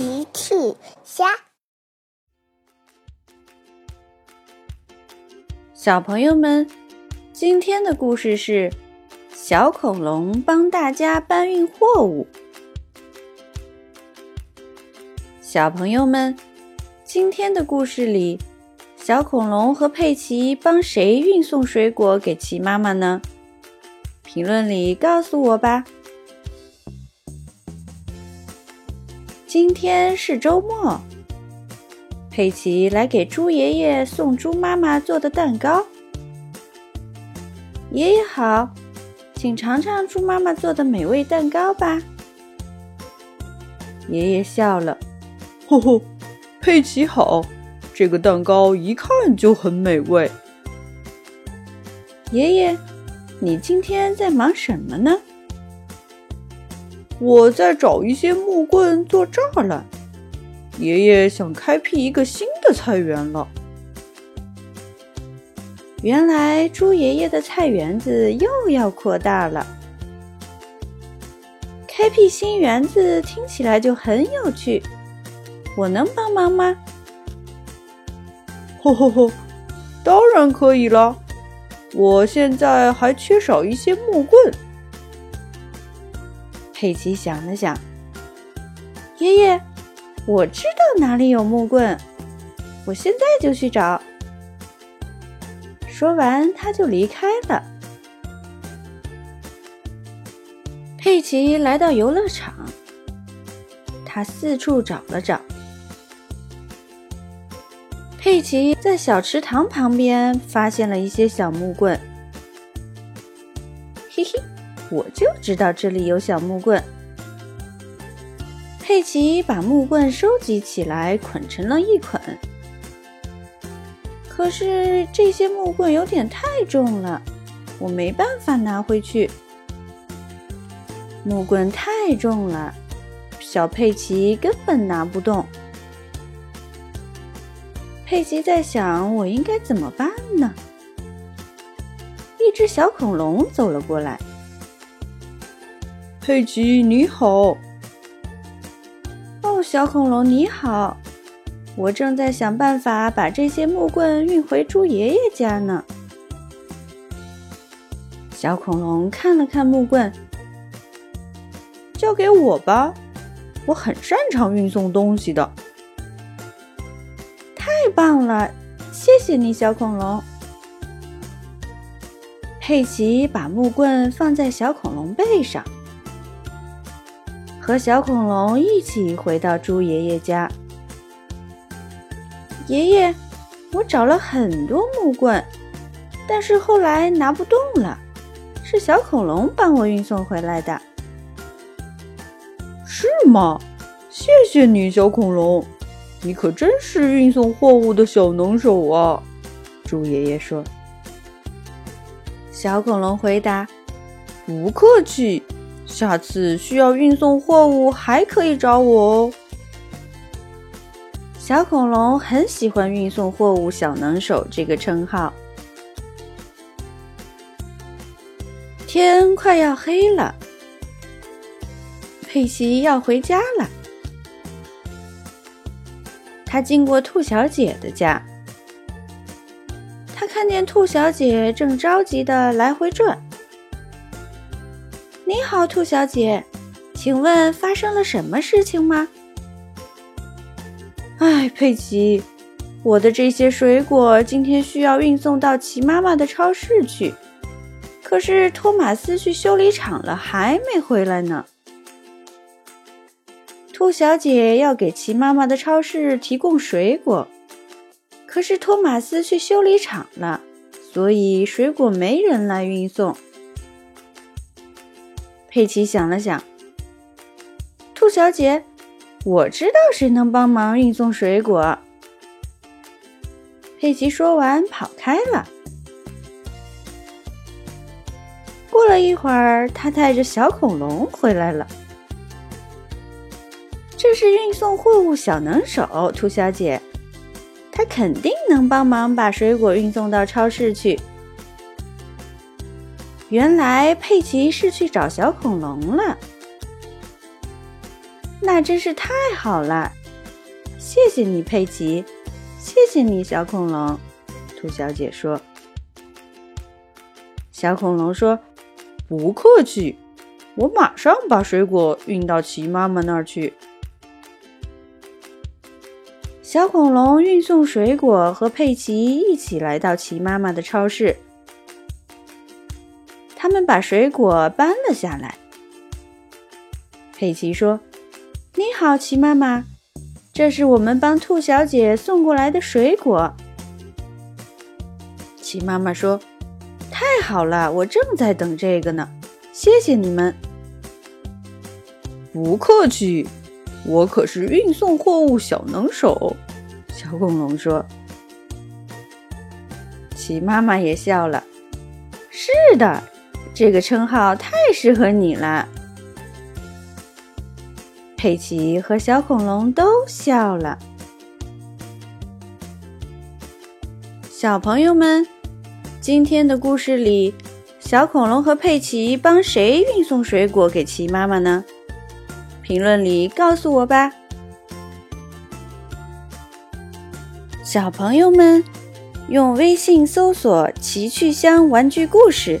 奇趣虾，小朋友们，今天的故事是小恐龙帮大家搬运货物。小朋友们，今天的故事里，小恐龙和佩奇帮谁运送水果给奇妈妈呢？评论里告诉我吧。今天是周末，佩奇来给猪爷爷送猪妈妈做的蛋糕。爷爷好，请尝尝猪妈妈做的美味蛋糕吧。爷爷笑了，吼吼，佩奇好，这个蛋糕一看就很美味。爷爷，你今天在忙什么呢？我在找一些木棍做栅栏。爷爷想开辟一个新的菜园了。原来猪爷爷的菜园子又要扩大了。开辟新园子听起来就很有趣，我能帮忙吗？吼吼吼，当然可以了。我现在还缺少一些木棍。佩奇想了想，爷爷，我知道哪里有木棍，我现在就去找。说完，他就离开了。佩奇来到游乐场，他四处找了找。佩奇在小池塘旁边发现了一些小木棍，嘿嘿。我就知道这里有小木棍。佩奇把木棍收集起来，捆成了一捆。可是这些木棍有点太重了，我没办法拿回去。木棍太重了，小佩奇根本拿不动。佩奇在想，我应该怎么办呢？一只小恐龙走了过来。佩奇，你好。哦，小恐龙你好，我正在想办法把这些木棍运回猪爷爷家呢。小恐龙看了看木棍，交给我吧，我很擅长运送东西的。太棒了，谢谢你，小恐龙。佩奇把木棍放在小恐龙背上。和小恐龙一起回到猪爷爷家。爷爷，我找了很多木棍，但是后来拿不动了，是小恐龙帮我运送回来的。是吗？谢谢你，小恐龙，你可真是运送货物的小能手啊！猪爷爷说。小恐龙回答：“不客气。”下次需要运送货物，还可以找我哦。小恐龙很喜欢“运送货物小能手”这个称号。天快要黑了，佩奇要回家了。他经过兔小姐的家，他看见兔小姐正着急的来回转。你好，兔小姐，请问发生了什么事情吗？哎，佩奇，我的这些水果今天需要运送到齐妈妈的超市去，可是托马斯去修理厂了，还没回来呢。兔小姐要给齐妈妈的超市提供水果，可是托马斯去修理厂了，所以水果没人来运送。佩奇想了想，兔小姐，我知道谁能帮忙运送水果。佩奇说完，跑开了。过了一会儿，他带着小恐龙回来了。这是运送货物小能手，兔小姐，他肯定能帮忙把水果运送到超市去。原来佩奇是去找小恐龙了。那真是太好了！谢谢你，佩奇。谢谢你，小恐龙。兔小姐说。小恐龙说：“不客气，我马上把水果运到奇妈妈那儿去。”小恐龙运送水果，和佩奇一起来到奇妈妈的超市。他们把水果搬了下来。佩奇说：“你好，奇妈妈，这是我们帮兔小姐送过来的水果。”奇妈妈说：“太好了，我正在等这个呢，谢谢你们。”不客气。我可是运送货物小能手，小恐龙说。奇妈妈也笑了。是的，这个称号太适合你了。佩奇和小恐龙都笑了。小朋友们，今天的故事里，小恐龙和佩奇帮谁运送水果给奇妈妈呢？评论里告诉我吧，小朋友们，用微信搜索“奇趣箱玩具故事”，